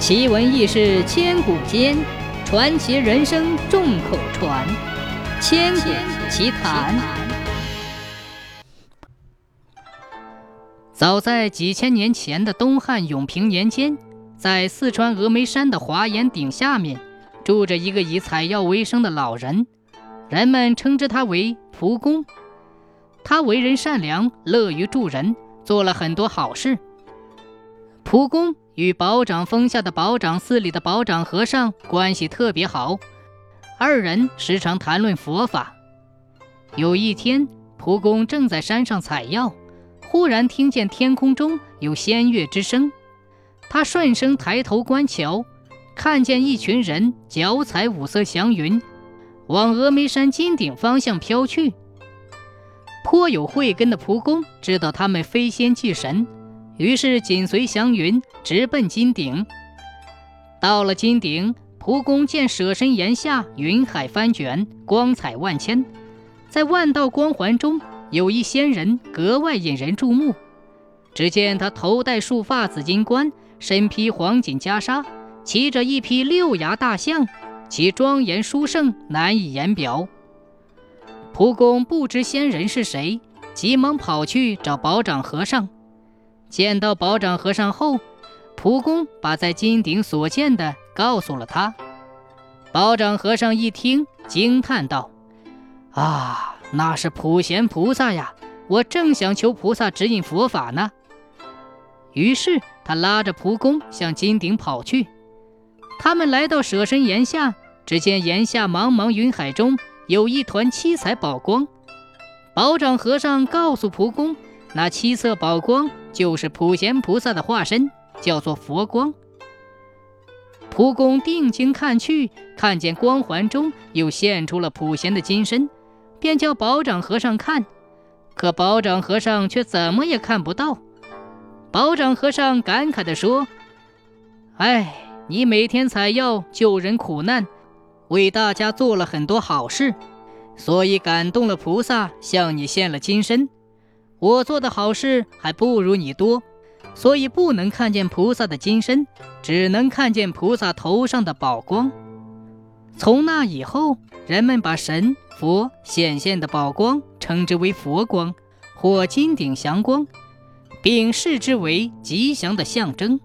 奇闻异事千古间，传奇人生众口传。千古奇谈。早在几千年前的东汉永平年间，在四川峨眉山的华严顶下面，住着一个以采药为生的老人，人们称之他为蒲公。他为人善良，乐于助人，做了很多好事。蒲公与保长峰下的保长寺里的保长和尚关系特别好，二人时常谈论佛法。有一天，蒲公正在山上采药，忽然听见天空中有仙乐之声。他顺声抬头观瞧，看见一群人脚踩五色祥云，往峨眉山金顶方向飘去。颇有慧根的蒲公知道他们飞仙祭神，于是紧随祥云直奔金顶。到了金顶，蒲公见舍身岩下云海翻卷，光彩万千，在万道光环中有一仙人格外引人注目。只见他头戴束发紫金冠，身披黄锦袈裟，骑着一匹六牙大象，其庄严殊胜难以言表。蒲公不知仙人是谁，急忙跑去找保长和尚。见到保长和尚后，蒲公把在金顶所见的告诉了他。保长和尚一听，惊叹道：“啊，那是普贤菩萨呀！我正想求菩萨指引佛法呢。”于是他拉着蒲公向金顶跑去。他们来到舍身岩下，只见岩下茫茫云海中。有一团七彩宝光，保长和尚告诉蒲公，那七色宝光就是普贤菩萨的化身，叫做佛光。蒲公定睛看去，看见光环中又现出了普贤的金身，便叫保长和尚看，可保长和尚却怎么也看不到。保长和尚感慨地说：“哎，你每天采药救人苦难。”为大家做了很多好事，所以感动了菩萨，向你献了金身。我做的好事还不如你多，所以不能看见菩萨的金身，只能看见菩萨头上的宝光。从那以后，人们把神佛显现的宝光称之为佛光或金顶祥光，并视之为吉祥的象征。